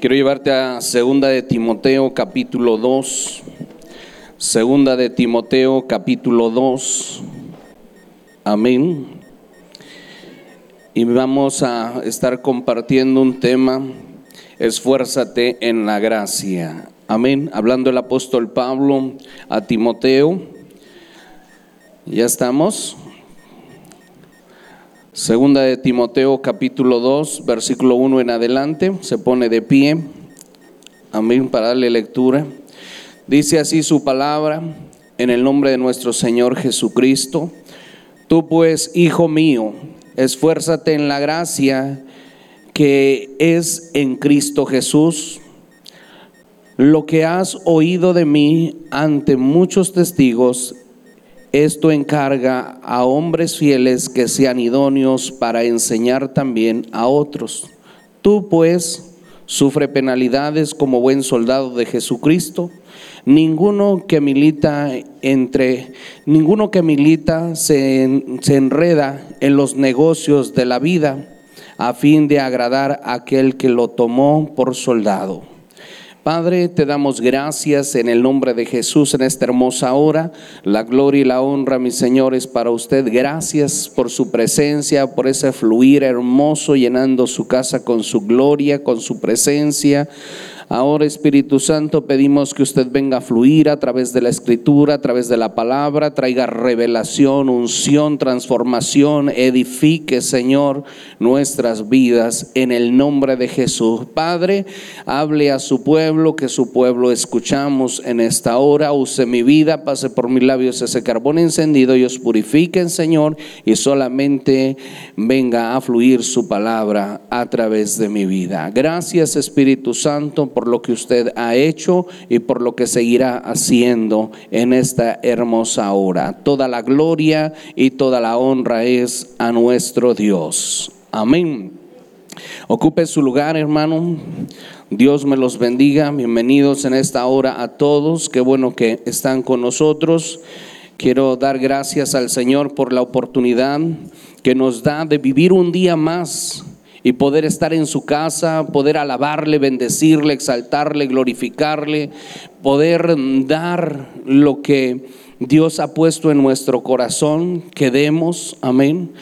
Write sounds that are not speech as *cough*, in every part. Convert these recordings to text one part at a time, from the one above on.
Quiero llevarte a Segunda de Timoteo capítulo 2. Segunda de Timoteo capítulo 2. Amén. Y vamos a estar compartiendo un tema, esfuérzate en la gracia. Amén. Hablando el apóstol Pablo a Timoteo. ¿Ya estamos? Segunda de Timoteo capítulo 2, versículo 1 en adelante, se pone de pie. Amén, para darle lectura. Dice así su palabra en el nombre de nuestro Señor Jesucristo. Tú pues, hijo mío, esfuérzate en la gracia que es en Cristo Jesús. Lo que has oído de mí ante muchos testigos, esto encarga a hombres fieles que sean idóneos para enseñar también a otros. Tú pues sufre penalidades como buen soldado de Jesucristo. Ninguno que milita entre ninguno que milita se, se enreda en los negocios de la vida a fin de agradar a aquel que lo tomó por soldado. Padre, te damos gracias en el nombre de Jesús en esta hermosa hora. La gloria y la honra, mis señores, para usted. Gracias por su presencia, por ese fluir hermoso, llenando su casa con su gloria, con su presencia. Ahora, Espíritu Santo, pedimos que usted venga a fluir a través de la escritura, a través de la palabra, traiga revelación, unción, transformación, edifique, Señor, nuestras vidas en el nombre de Jesús. Padre, hable a su pueblo, que su pueblo escuchamos en esta hora. Use mi vida, pase por mis labios ese carbón encendido y os purifiquen, Señor, y solamente venga a fluir su palabra a través de mi vida. Gracias, Espíritu Santo, por lo que usted ha hecho y por lo que seguirá haciendo en esta hermosa hora. Toda la gloria y toda la honra es a nuestro Dios. Amén. Ocupe su lugar, hermano. Dios me los bendiga. Bienvenidos en esta hora a todos. Qué bueno que están con nosotros. Quiero dar gracias al Señor por la oportunidad que nos da de vivir un día más y poder estar en su casa, poder alabarle, bendecirle, exaltarle, glorificarle, poder dar lo que Dios ha puesto en nuestro corazón, que demos, amén.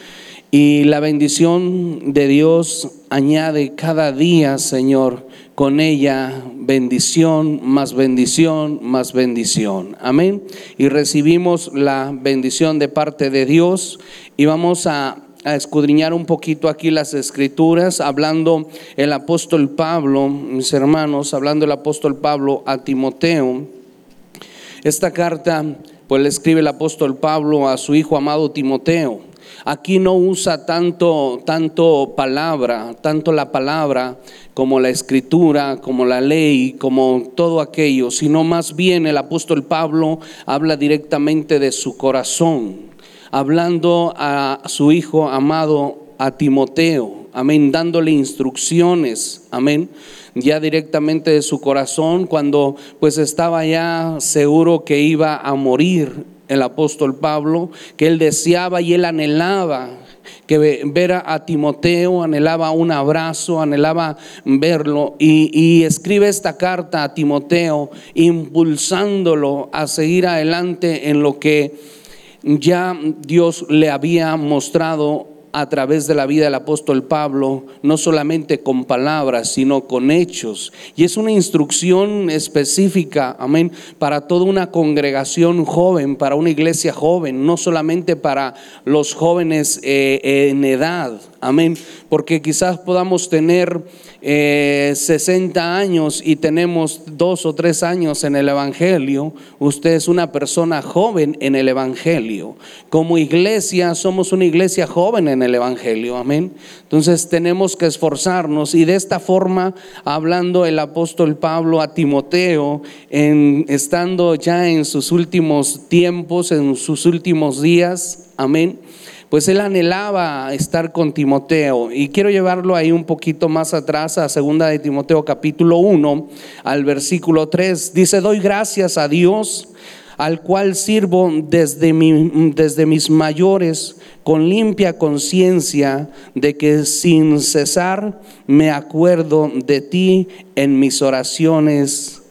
Y la bendición de Dios añade cada día, Señor, con ella bendición, más bendición, más bendición. Amén. Y recibimos la bendición de parte de Dios y vamos a a escudriñar un poquito aquí las escrituras, hablando el apóstol Pablo, mis hermanos, hablando el apóstol Pablo a Timoteo. Esta carta, pues le escribe el apóstol Pablo a su hijo amado Timoteo. Aquí no usa tanto, tanto palabra, tanto la palabra como la escritura, como la ley, como todo aquello, sino más bien el apóstol Pablo habla directamente de su corazón hablando a su hijo amado, a Timoteo, amén, dándole instrucciones, amén, ya directamente de su corazón, cuando pues estaba ya seguro que iba a morir el apóstol Pablo, que él deseaba y él anhelaba que ver a Timoteo, anhelaba un abrazo, anhelaba verlo y, y, escribe esta carta a Timoteo impulsándolo a seguir adelante en lo que ya Dios le había mostrado a través de la vida del apóstol Pablo, no solamente con palabras, sino con hechos. Y es una instrucción específica, amén, para toda una congregación joven, para una iglesia joven, no solamente para los jóvenes eh, en edad, amén, porque quizás podamos tener 60 eh, años y tenemos dos o tres años en el Evangelio, usted es una persona joven en el Evangelio. Como iglesia somos una iglesia joven en el Evangelio, amén. Entonces tenemos que esforzarnos. Y de esta forma, hablando el apóstol Pablo a Timoteo, en, estando ya en sus últimos tiempos, en sus últimos días, amén pues él anhelaba estar con Timoteo. Y quiero llevarlo ahí un poquito más atrás a segunda de Timoteo capítulo 1 al versículo 3. Dice, doy gracias a Dios al cual sirvo desde, mi, desde mis mayores con limpia conciencia de que sin cesar me acuerdo de ti en mis oraciones,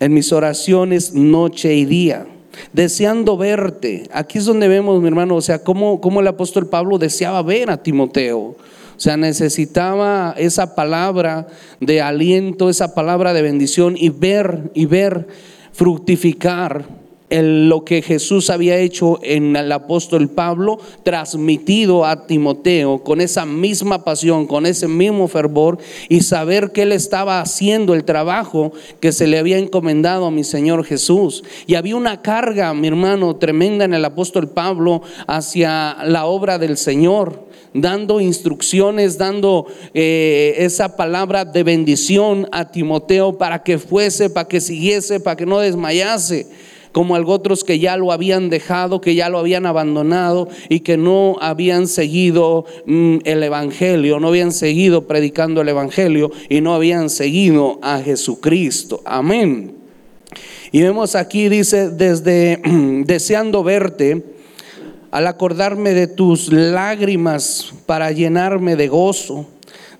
en mis oraciones noche y día deseando verte. Aquí es donde vemos, mi hermano, o sea, cómo, cómo el apóstol Pablo deseaba ver a Timoteo. O sea, necesitaba esa palabra de aliento, esa palabra de bendición y ver y ver fructificar lo que Jesús había hecho en el apóstol Pablo, transmitido a Timoteo con esa misma pasión, con ese mismo fervor y saber que él estaba haciendo el trabajo que se le había encomendado a mi Señor Jesús. Y había una carga, mi hermano, tremenda en el apóstol Pablo hacia la obra del Señor dando instrucciones, dando eh, esa palabra de bendición a Timoteo para que fuese, para que siguiese, para que no desmayase como otros que ya lo habían dejado, que ya lo habían abandonado y que no habían seguido mm, el Evangelio, no habían seguido predicando el Evangelio y no habían seguido a Jesucristo. Amén. Y vemos aquí, dice, desde *clears throat* deseando verte, al acordarme de tus lágrimas para llenarme de gozo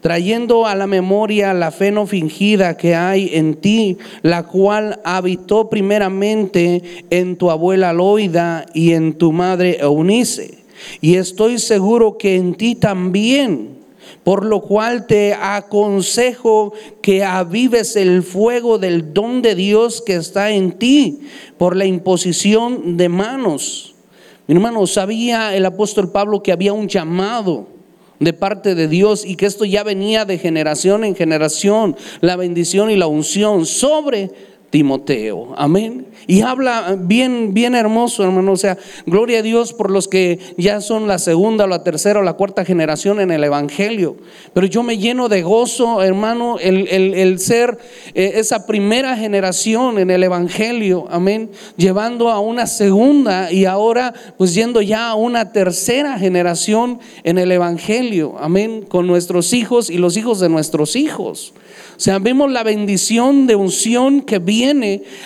trayendo a la memoria la fe no fingida que hay en ti, la cual habitó primeramente en tu abuela Loida y en tu madre Eunice. Y estoy seguro que en ti también. Por lo cual te aconsejo que avives el fuego del don de Dios que está en ti por la imposición de manos. Mi hermano, sabía el apóstol Pablo que había un llamado de parte de Dios y que esto ya venía de generación en generación, la bendición y la unción sobre Timoteo. Amén. Y habla bien, bien hermoso, hermano. O sea, gloria a Dios por los que ya son la segunda, la tercera o la cuarta generación en el Evangelio. Pero yo me lleno de gozo, hermano, el, ser eh, esa primera generación en el Evangelio. Amén. Llevando a una segunda y ahora pues yendo ya a una tercera generación en el Evangelio. Amén. Con nuestros hijos y los hijos de nuestros hijos. O sea, vemos la bendición de unción que viene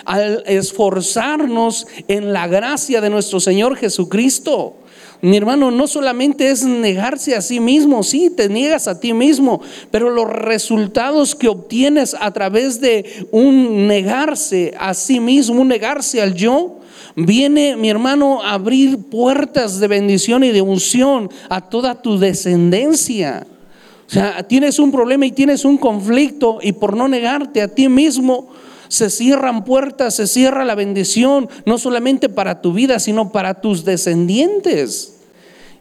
al esforzarnos en la gracia de nuestro Señor Jesucristo. Mi hermano, no solamente es negarse a sí mismo, sí, te niegas a ti mismo, pero los resultados que obtienes a través de un negarse a sí mismo, un negarse al yo, viene, mi hermano, a abrir puertas de bendición y de unción a toda tu descendencia. O sea, tienes un problema y tienes un conflicto y por no negarte a ti mismo, se cierran puertas, se cierra la bendición, no solamente para tu vida, sino para tus descendientes.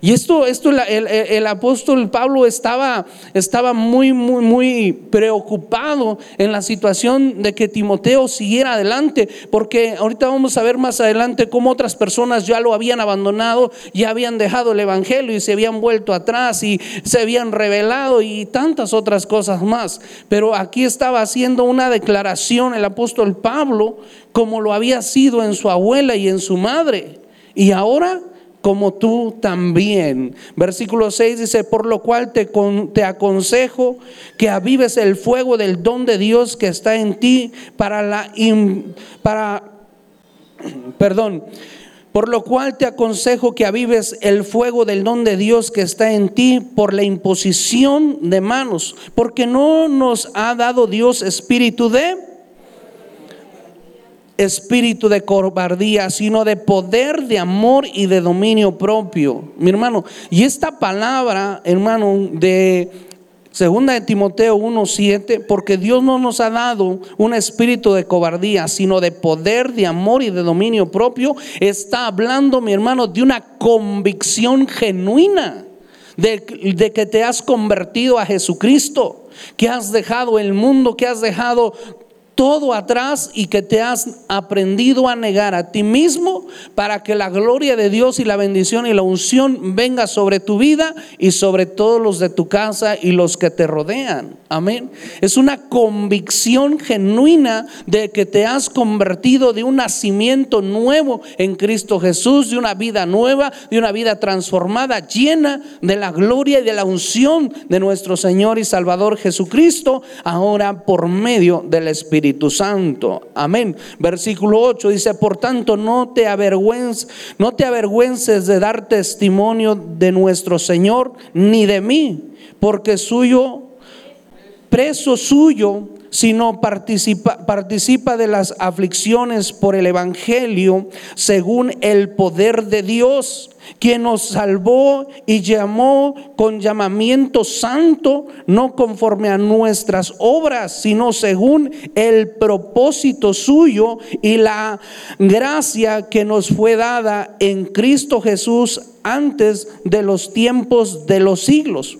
Y esto, esto el, apóstol Pablo estaba, estaba muy, muy, muy preocupado en la situación de que Timoteo siguiera adelante, porque ahorita vamos a ver más adelante cómo otras personas ya lo habían abandonado, ya habían dejado el Evangelio y se habían vuelto atrás y se habían revelado y tantas otras cosas más. Pero aquí estaba haciendo una declaración el apóstol Pablo, como lo había sido en su abuela y en su madre. Y ahora como tú también. Versículo 6 dice, por lo cual te, aconsejo que avives el fuego del don de Dios que está en ti para la... para, *clears throat* perdón. Por lo cual te aconsejo que avives el fuego del don de Dios que está en ti por la imposición de manos, porque no nos ha dado Dios espíritu de espíritu de cobardía, sino de poder, de amor y de dominio propio. Mi hermano, y esta palabra, hermano, de segunda de Timoteo 1:7, porque Dios no nos ha dado un espíritu de cobardía, sino de poder, de amor y de dominio propio, está hablando, mi hermano, de una convicción genuina. De, de, que te has convertido a Jesucristo, que has dejado el mundo, que has dejado todo atrás y que te has aprendido a negar a ti mismo para que la gloria de Dios y la bendición y la unción venga sobre tu vida y sobre todos los de tu casa y los que te rodean. Amén. Es una convicción genuina de que te has convertido de un nacimiento nuevo en Cristo Jesús, de una vida nueva, de una vida transformada, llena de la gloria y de la unción de nuestro Señor y Salvador Jesucristo, ahora por medio del Espíritu Espíritu Santo. Amén. Versículo 8 dice, por tanto, no te avergüences, no te avergüences de dar testimonio de nuestro Señor ni de mí, porque suyo, preso suyo, sino participa, participa de las aflicciones por el Evangelio según el poder de Dios, quien nos salvó y llamó con llamamiento santo, no conforme a nuestras obras, sino según el propósito suyo y la gracia que nos fue dada en Cristo Jesús antes de los tiempos de los siglos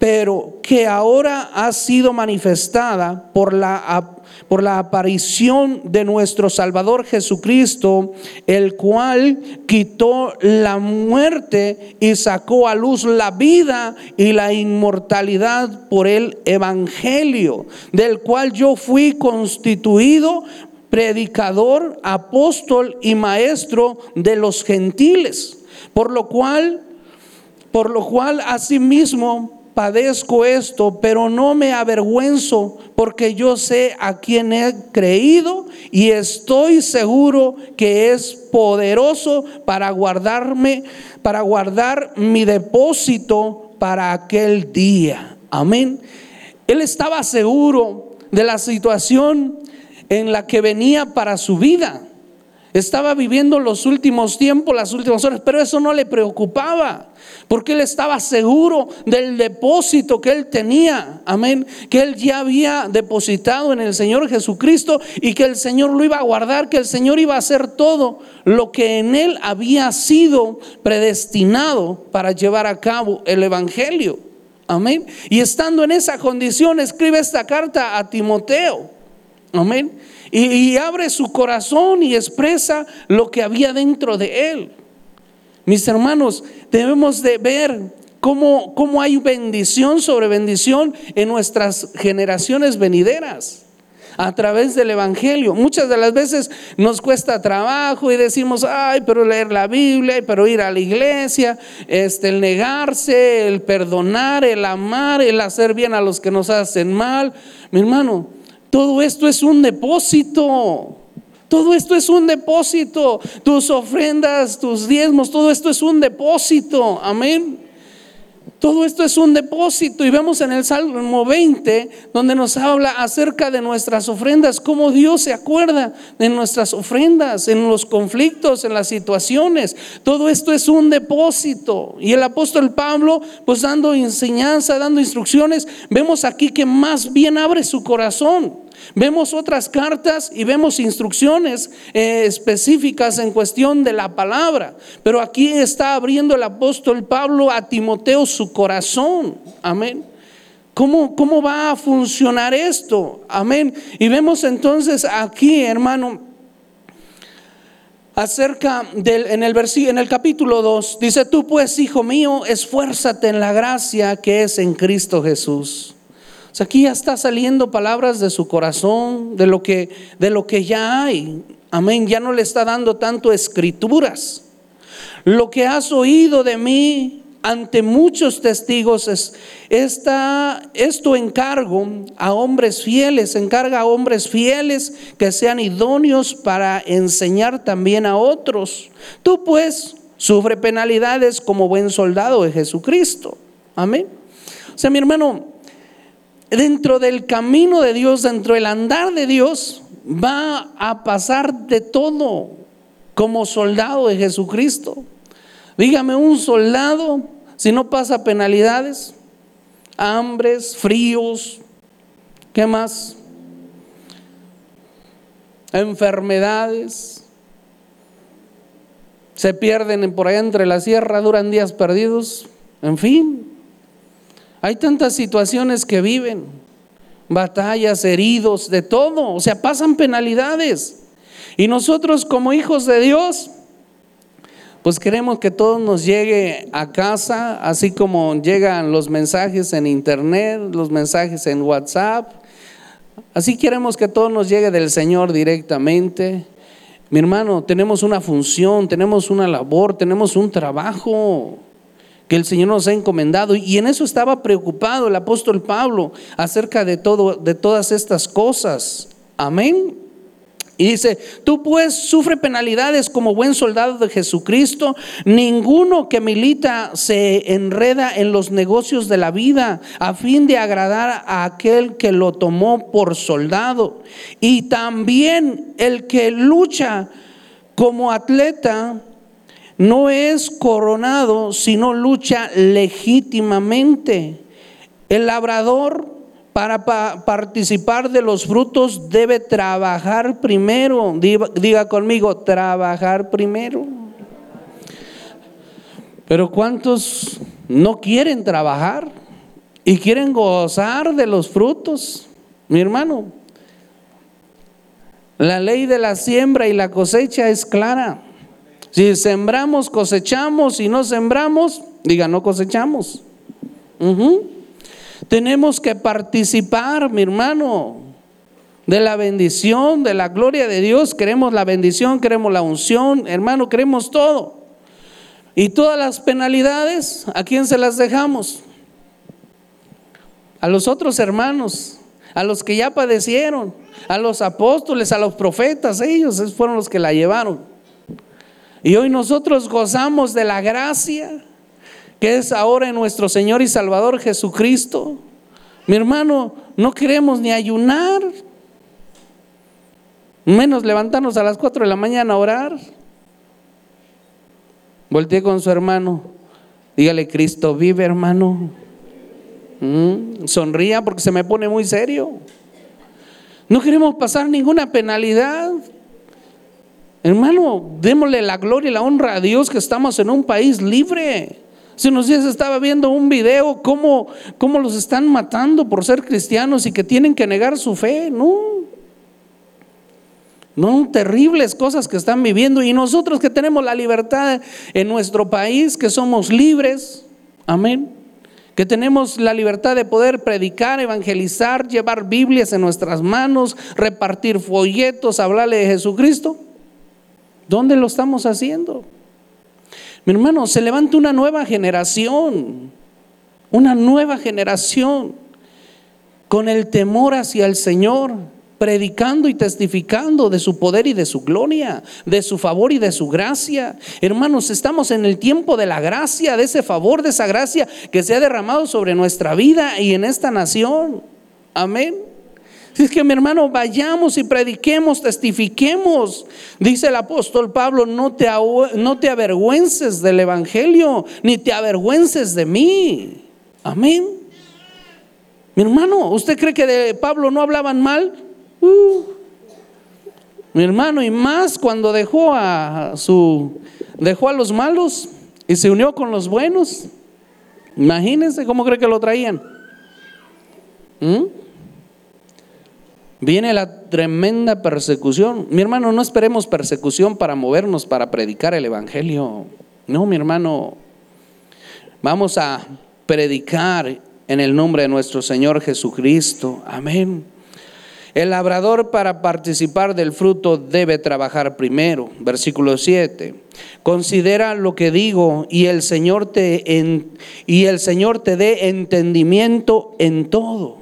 pero que ahora ha sido manifestada por la, por la aparición de nuestro Salvador Jesucristo, el cual quitó la muerte y sacó a luz la vida y la inmortalidad por el Evangelio, del cual yo fui constituido predicador, apóstol y maestro de los gentiles, por lo cual, por lo cual asimismo padezco esto, pero no me avergüenzo porque yo sé a quien he creído y estoy seguro que es poderoso para guardarme, para guardar mi depósito para aquel día. Amén. Él estaba seguro de la situación en la que venía para su vida. Estaba viviendo los últimos tiempos, las últimas horas, pero eso no le preocupaba porque él estaba seguro del depósito que él tenía, amén, que él ya había depositado en el Señor Jesucristo y que el Señor lo iba a guardar, que el Señor iba a hacer todo lo que en él había sido predestinado para llevar a cabo el Evangelio. Amén. Y estando en esa condición, escribe esta carta a Timoteo. Amén. Y, abre su corazón y expresa lo que había dentro de él. Mis hermanos, debemos de ver cómo, cómo hay bendición sobre bendición en nuestras generaciones venideras a través del Evangelio. Muchas de las veces nos cuesta trabajo y decimos, ay, pero leer la Biblia, pero ir a la iglesia, este, el negarse, el perdonar, el amar, el hacer bien a los que nos hacen mal. Mi hermano, todo esto es un depósito. Todo esto es un depósito. Tus ofrendas, tus diezmos, todo esto es un depósito. Amén. Todo esto es un depósito y vemos en el Salmo 20 donde nos habla acerca de nuestras ofrendas, cómo Dios se acuerda de nuestras ofrendas, en los conflictos, en las situaciones. Todo esto es un depósito. Y el apóstol Pablo, pues dando enseñanza, dando instrucciones, vemos aquí que más bien abre su corazón. Vemos otras cartas y vemos instrucciones eh, específicas en cuestión de la palabra, pero aquí está abriendo el apóstol Pablo a Timoteo su corazón. Amén. ¿Cómo, ¿Cómo va a funcionar esto? Amén. Y vemos entonces aquí, hermano, acerca del en el versículo en el capítulo 2 dice tú pues hijo mío esfuérzate en la gracia que es en Cristo Jesús aquí ya está saliendo palabras de su corazón, de lo que, de lo que ya hay. Amén, ya no le está dando tanto escrituras. Lo que has oído de mí ante muchos testigos es esta, esto encargo a hombres fieles, encarga a hombres fieles que sean idóneos para enseñar también a otros. Tú pues sufre penalidades como buen soldado de Jesucristo. Amén. O sea, mi hermano, dentro del camino de Dios, dentro del andar de Dios, va a pasar de todo como soldado de Jesucristo. Dígame, un soldado, si no pasa penalidades, hambres, fríos, ¿qué más? Enfermedades, se pierden por allá entre la sierra, duran días perdidos, en fin, hay tantas situaciones que viven, batallas, heridos, de todo, o sea, pasan penalidades. Y nosotros como hijos de Dios, pues queremos que todo nos llegue a casa, así como llegan los mensajes en internet, los mensajes en WhatsApp. Así queremos que todo nos llegue del Señor directamente. Mi hermano, tenemos una función, tenemos una labor, tenemos un trabajo que el Señor nos ha encomendado. Y en eso estaba preocupado el apóstol Pablo acerca de todo, de todas estas cosas. Amén. Y dice, tú pues sufre penalidades como buen soldado de Jesucristo. Ninguno que milita se enreda en los negocios de la vida a fin de agradar a aquel que lo tomó por soldado. Y también el que lucha como atleta no es coronado, sino lucha legítimamente. El labrador para participar de los frutos debe trabajar primero. Diga, conmigo, trabajar primero. Pero ¿cuántos no quieren trabajar y quieren gozar de los frutos? Mi hermano, la ley de la siembra y la cosecha es clara. Si sembramos, cosechamos. Si no sembramos, diga, no cosechamos. Tenemos que participar, mi hermano, de la bendición, de la gloria de Dios. Queremos la bendición, queremos la unción, hermano, queremos todo. Y todas las penalidades, ¿a quién se las dejamos? A los otros hermanos, a los que ya padecieron, a los apóstoles, a los profetas, ellos fueron los que la llevaron. Y hoy nosotros gozamos de la gracia que es ahora en nuestro Señor y Salvador Jesucristo. Mi hermano, no queremos ni ayunar, menos levantarnos a las 4 de la mañana a orar. Volteé con su hermano, dígale, Cristo vive hermano. Mm, sonría porque se me pone muy serio. No queremos pasar ninguna penalidad. Hermano, démosle la gloria y la honra a Dios que estamos en un país libre. Hace unos días estaba viendo un video cómo, cómo los están matando por ser cristianos y que tienen que negar su fe. No. No, terribles cosas que están viviendo. Y nosotros que tenemos la libertad en nuestro país, que somos libres, amén, que tenemos la libertad de poder predicar, evangelizar, llevar Biblias en nuestras manos, repartir folletos, hablarle de Jesucristo. ¿Dónde lo estamos haciendo? Mi hermano, se levanta una nueva generación, una nueva generación con el temor hacia el Señor, predicando y testificando de su poder y de su gloria, de su favor y de su gracia. Hermanos, estamos en el tiempo de la gracia, de ese favor, de esa gracia que se ha derramado sobre nuestra vida y en esta nación. Amén. Es que mi hermano, vayamos y prediquemos, testifiquemos. Dice el apóstol Pablo, no te, no te avergüences del Evangelio, ni te avergüences de mí. Amén. Mi hermano, ¿usted cree que de Pablo no hablaban mal? Uh. mi hermano, y más cuando dejó a su dejó a los malos y se unió con los buenos. Imagínense cómo cree que lo traían. ¿Mm? Viene la tremenda persecución. Mi hermano, no esperemos persecución para movernos, para predicar el Evangelio. No, mi hermano, vamos a predicar en el nombre de nuestro Señor Jesucristo. Amén. El labrador para participar del fruto debe trabajar primero. Versículo 7. Considera lo que digo y el Señor te y el Señor te dé entendimiento en todo.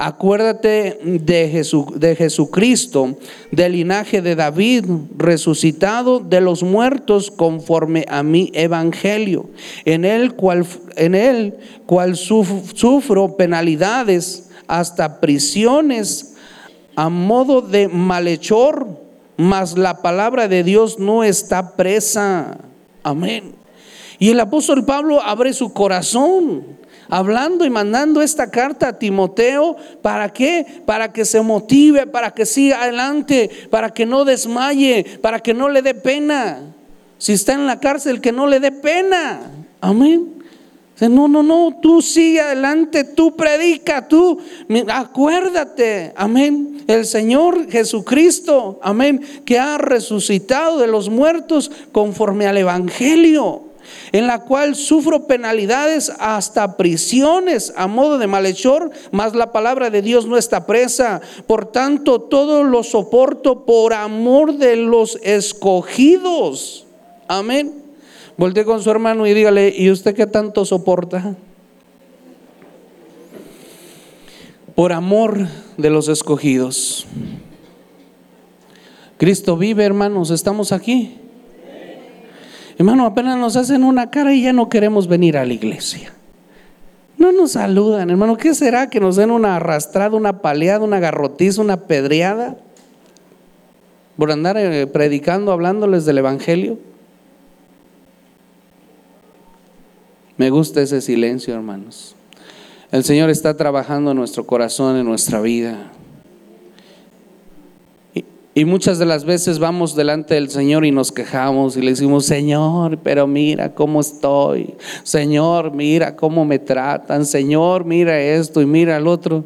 Acuérdate de, Jesucristo, del linaje de David, resucitado de los muertos conforme a mi evangelio, en el cual, en él, cual sufro penalidades hasta prisiones a modo de malhechor, mas la palabra de Dios no está presa. Amén. Y el apóstol Pablo abre su corazón hablando y mandando esta carta a Timoteo. ¿Para qué? Para que se motive, para que siga adelante, para que no desmaye, para que no le dé pena. Si está en la cárcel, que no le dé pena. Amén. No, no, no, tú sigue adelante, tú predica, tú acuérdate, amén. El Señor Jesucristo, amén, que ha resucitado de los muertos conforme al Evangelio en la cual sufro penalidades hasta prisiones a modo de malhechor, mas la palabra de Dios no está presa. Por tanto, todo lo soporto por amor de los escogidos. Amén. Voltee con su hermano y dígale, ¿y usted qué tanto soporta? Por amor de los escogidos. Cristo vive, hermanos, estamos aquí. Hermano, apenas nos hacen una cara y ya no queremos venir a la iglesia. No nos saludan, hermano. ¿Qué será que nos den una arrastrada, una paleada, una garrotiza, una pedreada? Por andar eh, predicando, hablándoles del Evangelio. Me gusta ese silencio, hermanos. El Señor está trabajando en nuestro corazón, en nuestra vida. Y, muchas de las veces vamos delante del Señor y nos quejamos y le decimos, Señor, pero mira cómo estoy. Señor, mira cómo me tratan. Señor, mira esto y mira el otro.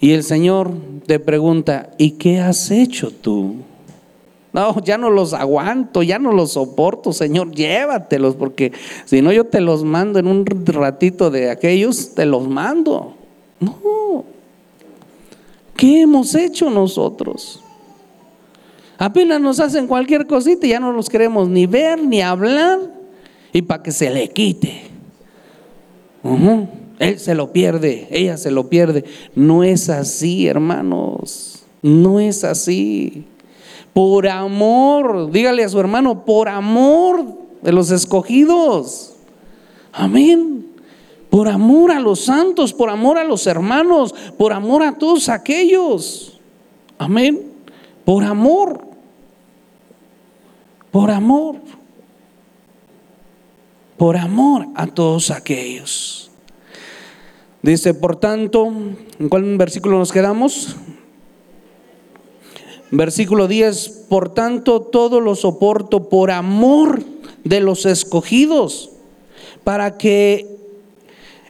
Y el Señor te pregunta, ¿y qué has hecho tú? No, ya no los aguanto, ya no los soporto, Señor, llévatelos, porque si no yo te los mando en un ratito de aquellos, te los mando. No. ¿Qué hemos hecho nosotros? Apenas nos hacen cualquier cosita y ya no los queremos ni ver ni hablar y para que se le quite. Él se lo pierde, ella se lo pierde. No es así, hermanos. No es así por amor, dígale a su hermano, por amor de los escogidos. Amén. Por amor a los santos, por amor a los hermanos, por amor a todos aquellos. Amén. Por amor. Por amor. Por amor a todos aquellos. Dice, por tanto, ¿en cuál versículo nos quedamos? Versículo 10, por tanto todo lo soporto por amor de los escogidos, para que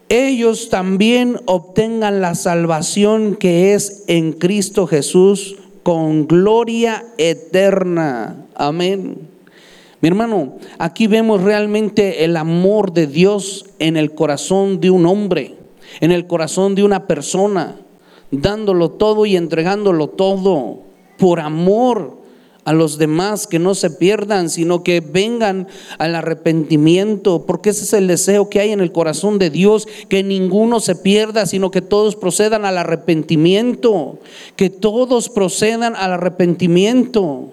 ellos también obtengan la salvación que es en Cristo Jesús con gloria eterna. Amén. Mi hermano, aquí vemos realmente el amor de Dios en el corazón de un hombre, en el corazón de una persona, dándolo todo y entregándolo todo por amor a los demás, que no se pierdan, sino que vengan al arrepentimiento, porque ese es el deseo que hay en el corazón de Dios, que ninguno se pierda, sino que todos procedan al arrepentimiento, que todos procedan al arrepentimiento.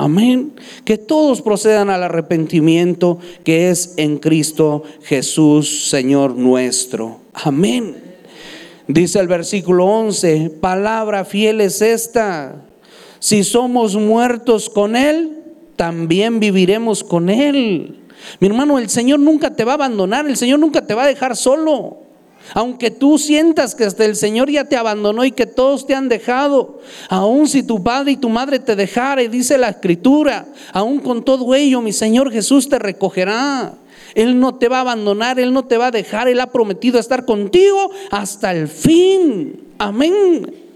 Amén. Que todos procedan al arrepentimiento que es en Cristo Jesús, Señor nuestro. Amén. Dice el versículo 11, palabra fiel es esta si somos muertos con Él, también viviremos con Él. Mi hermano, el Señor nunca te va a abandonar, el Señor nunca te va a dejar solo. Aunque tú sientas que hasta el Señor ya te abandonó y que todos te han dejado, aun si tu padre y tu madre te dejara, y dice la escritura, aun con todo ello, mi Señor Jesús te recogerá. Él no te va a abandonar, Él no te va a dejar, Él ha prometido estar contigo hasta el fin. Amén.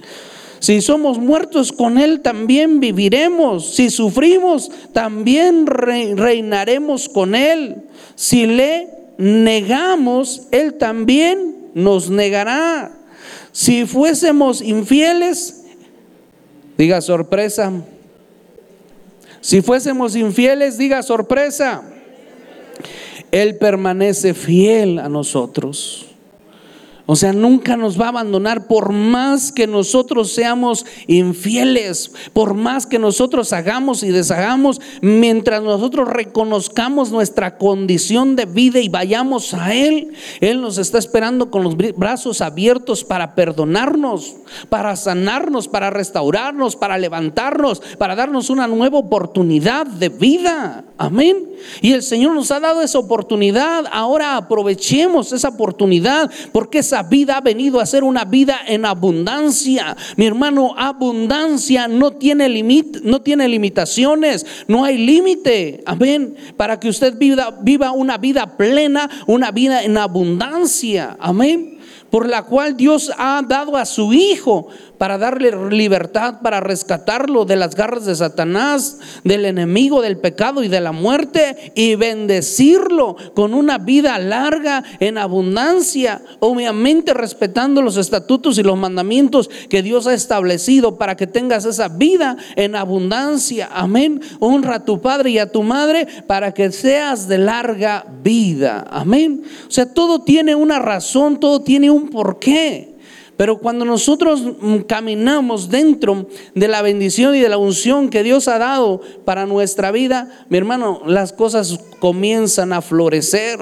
Si somos muertos con Él, también viviremos. Si sufrimos, también reinaremos con Él. Si le negamos, Él también nos negará. Si fuésemos infieles, diga sorpresa. Si fuésemos infieles, diga sorpresa. Él permanece fiel a nosotros. O sea, nunca nos va a abandonar por más que nosotros seamos infieles, por más que nosotros hagamos y deshagamos, mientras nosotros reconozcamos nuestra condición de vida y vayamos a Él, Él nos está esperando con los brazos abiertos para perdonarnos, para sanarnos, para restaurarnos, para levantarnos, para darnos una nueva oportunidad de vida. Amén. Y el Señor nos ha dado esa oportunidad. Ahora aprovechemos esa oportunidad porque vida ha venido a ser una vida en abundancia. Mi hermano, abundancia no tiene no tiene limitaciones, no hay límite. Amén. Para que usted viva, viva una vida plena, una vida en abundancia. Amén por la cual Dios ha dado a su Hijo para darle libertad, para rescatarlo de las garras de Satanás, del enemigo, del pecado y de la muerte, y bendecirlo con una vida larga en abundancia, obviamente respetando los estatutos y los mandamientos que Dios ha establecido para que tengas esa vida en abundancia. Amén. Honra a tu padre y a tu madre para que seas de larga vida. Amén. O sea, todo tiene una razón, todo tiene un porqué. Pero cuando nosotros mm, caminamos dentro de la bendición y de la unción que Dios ha dado para nuestra vida, mi hermano, las cosas comienzan a florecer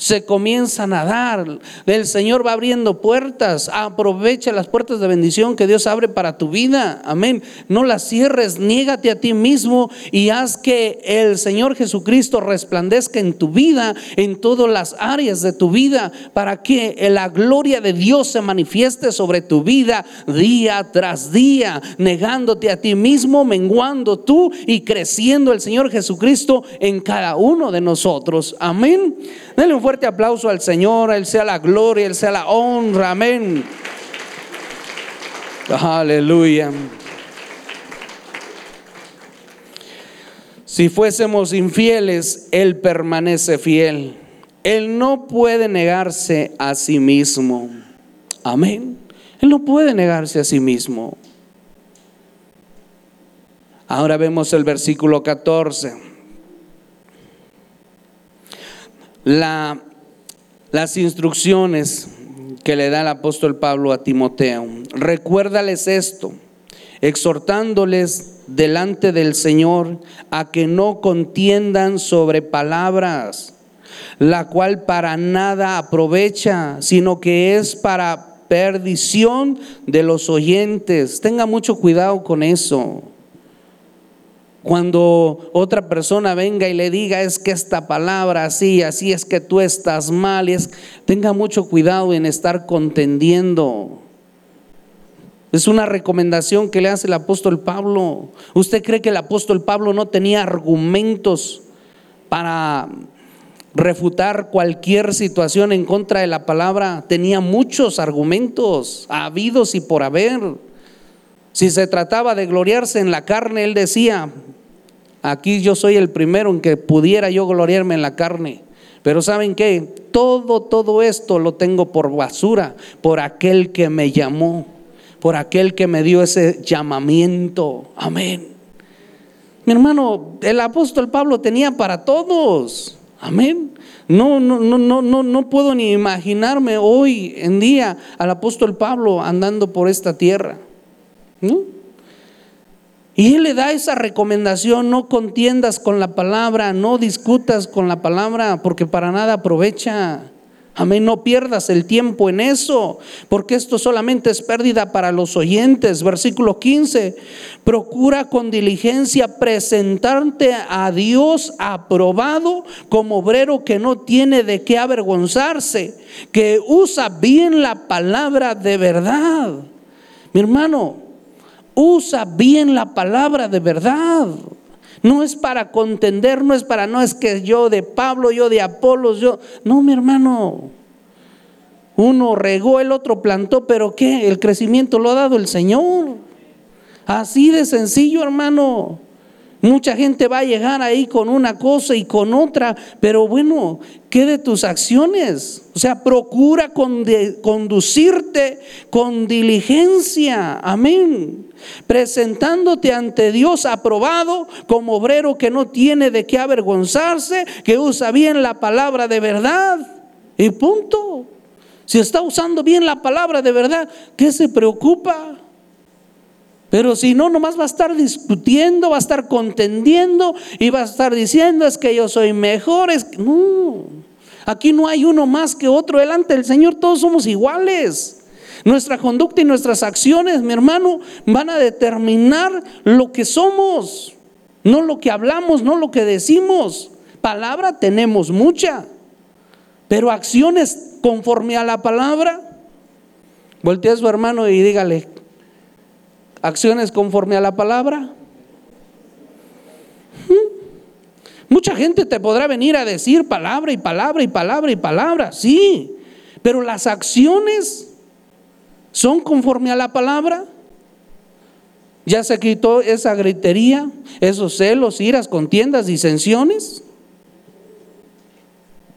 se comienzan a dar. El Señor va abriendo puertas. Aprovecha las puertas de bendición que Dios abre para tu vida. Amén. No las cierres, niégate a ti mismo y haz que el Señor Jesucristo resplandezca en tu vida, en todas las áreas de tu vida, para que la gloria de Dios se manifieste sobre tu vida día tras día, negándote a ti mismo, menguando tú y creciendo el Señor Jesucristo en cada uno de nosotros. Amén. Denle un fuerte aplauso al Señor, Él sea la gloria, Él sea la honra, amén. Aleluya. Si fuésemos infieles, Él permanece fiel. Él no puede negarse a sí mismo. Amén. Él no puede negarse a sí mismo. Ahora vemos el versículo 14 las instrucciones que le da el apóstol Pablo a Timoteo. Recuérdales esto, exhortándoles delante del Señor a que no contiendan sobre palabras, la cual para nada aprovecha, sino que es para perdición de los oyentes. Tenga mucho cuidado con eso. Cuando otra persona venga y le diga es que esta palabra así, así es que tú estás mal, es, tenga mucho cuidado en estar contendiendo. Es una recomendación que le hace el apóstol Pablo. ¿Usted cree que el apóstol Pablo no tenía argumentos para refutar cualquier situación en contra de la palabra? Tenía muchos argumentos, habidos y por haber. Si se trataba de gloriarse en la carne, él decía, aquí yo soy el primero en que pudiera yo gloriarme en la carne. Pero ¿saben qué? Todo, todo esto lo tengo por basura, por aquel que me llamó, por aquel que me dio ese llamamiento. Amén. Mi hermano, el apóstol Pablo tenía para todos. Amén. No, no, no, no, no, no puedo ni imaginarme hoy en día al apóstol Pablo andando por esta tierra. Y él le da esa recomendación, no contiendas con la palabra, no discutas con la palabra, porque para nada aprovecha. Amén, no pierdas el tiempo en eso, porque esto solamente es pérdida para los oyentes. Versículo 15, procura con diligencia presentarte a Dios aprobado como obrero que no tiene de qué avergonzarse, que usa bien la palabra de verdad. Mi hermano, Usa bien la palabra de verdad. No es para contender, no es para, no es que yo de Pablo, yo de Apolos, yo. No, mi hermano. Uno regó, el otro plantó, pero ¿qué? El crecimiento lo ha dado el Señor. Así de sencillo, hermano. Mucha gente va a llegar ahí con una cosa y con otra, pero bueno, ¿qué de tus acciones? O sea, procura conducirte con diligencia, amén. Presentándote ante Dios aprobado como obrero que no tiene de qué avergonzarse, que usa bien la palabra de verdad. Y punto. Si está usando bien la palabra de verdad, ¿qué se preocupa? Pero si no, nomás va a estar discutiendo, va a estar contendiendo y va a estar diciendo es que yo soy mejor. Es No, aquí no hay uno más que otro delante del Señor, todos somos iguales. Nuestra conducta y nuestras acciones, mi hermano, van a determinar lo que somos, no lo que hablamos, no lo que decimos. Palabra tenemos mucha, pero acciones conforme a la palabra. Voltea a su hermano y dígale, acciones conforme a la palabra? Mucha gente te podrá venir a decir palabra y palabra y palabra y palabra, sí, pero las acciones son conforme a la palabra. Ya se quitó esa gritería, esos celos, iras, contiendas, disensiones.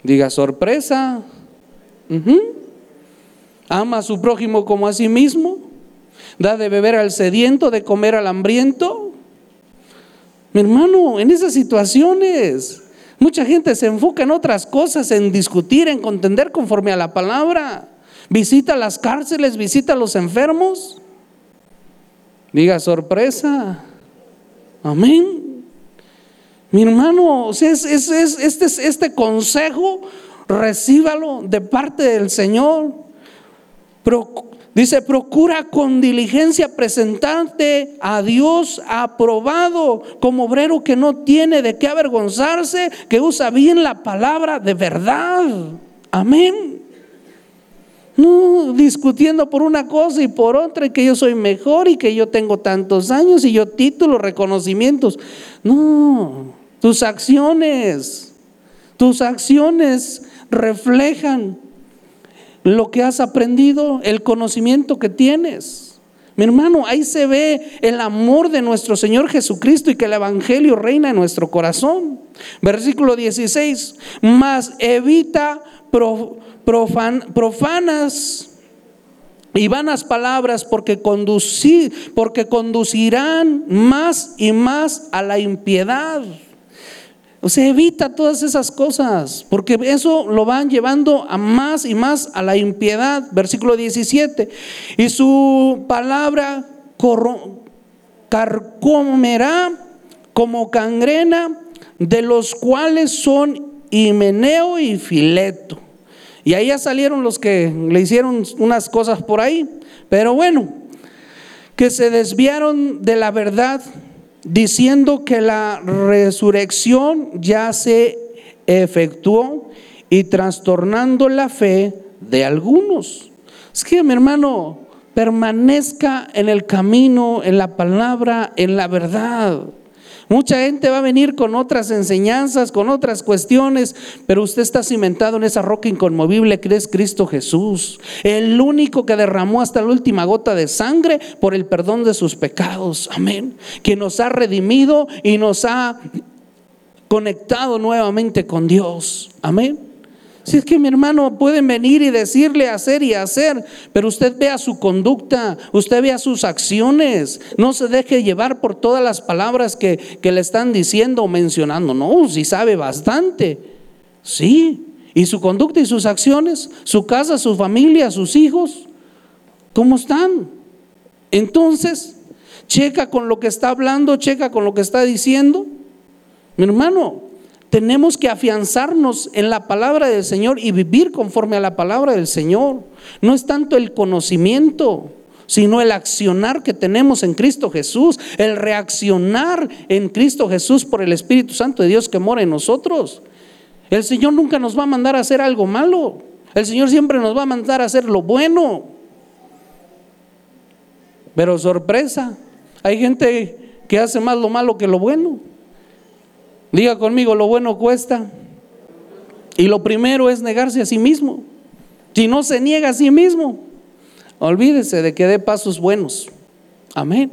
Diga sorpresa. Ama a su prójimo como a sí mismo da de beber al sediento, de comer al hambriento. Mi hermano, en esas situaciones, mucha gente se enfoca en otras cosas, en discutir, en contender conforme a la palabra. Visita las cárceles, visita a los enfermos. Diga sorpresa. Amén. Mi hermano, es, este, este consejo, recíbalo de parte del Señor. Dice, procura con diligencia presentarte a Dios aprobado como obrero que no tiene de qué avergonzarse, que usa bien la palabra de verdad. Amén. No discutiendo por una cosa y por otra, y que yo soy mejor y que yo tengo tantos años y yo títulos, reconocimientos. No, tus acciones, tus acciones reflejan lo que has aprendido, el conocimiento que tienes. Mi hermano, ahí se ve el amor de nuestro Señor Jesucristo y que el Evangelio reina en nuestro corazón. Versículo 16, más evita profanas y vanas palabras porque, conducir, porque conducirán más y más a la impiedad. O evita todas esas cosas, porque eso lo van llevando a más y más a la impiedad. Versículo 17. Y su palabra carcomerá como cangrena, de los cuales son Himeneo y Fileto. Y ahí ya salieron los que le hicieron unas cosas por ahí. Pero bueno, que se desviaron de la verdad diciendo que la resurrección ya se efectuó y trastornando la fe de algunos. Es que mi hermano permanezca en el camino, en la palabra, en la verdad. Mucha gente va a venir con otras enseñanzas, con otras cuestiones, pero usted está cimentado en esa roca inconmovible que es Cristo Jesús, el único que derramó hasta la última gota de sangre por el perdón de sus pecados. Amén. Que nos ha redimido y nos ha conectado nuevamente con Dios. Amén. Si es que mi hermano pueden venir y decirle hacer y hacer, pero usted vea su conducta, usted vea sus acciones, no se deje llevar por todas las palabras que, que le están diciendo o mencionando. No, si sabe bastante, sí. Y su conducta y sus acciones, su casa, su familia, sus hijos, ¿cómo están? Entonces, checa con lo que está hablando, checa con lo que está diciendo. Mi hermano, tenemos que afianzarnos en la palabra del Señor y vivir conforme a la palabra del Señor. No es tanto el conocimiento, sino el accionar que tenemos en Cristo Jesús, el reaccionar en Cristo Jesús por el Espíritu Santo de Dios que mora en nosotros. El Señor nunca nos va a mandar a hacer algo malo. El Señor siempre nos va a mandar a hacer lo bueno. Pero sorpresa, hay gente que hace más lo malo que lo bueno. Diga conmigo, lo bueno cuesta. Y lo primero es negarse a sí mismo. Si no se niega a sí mismo, olvídese de que dé pasos buenos. Amén.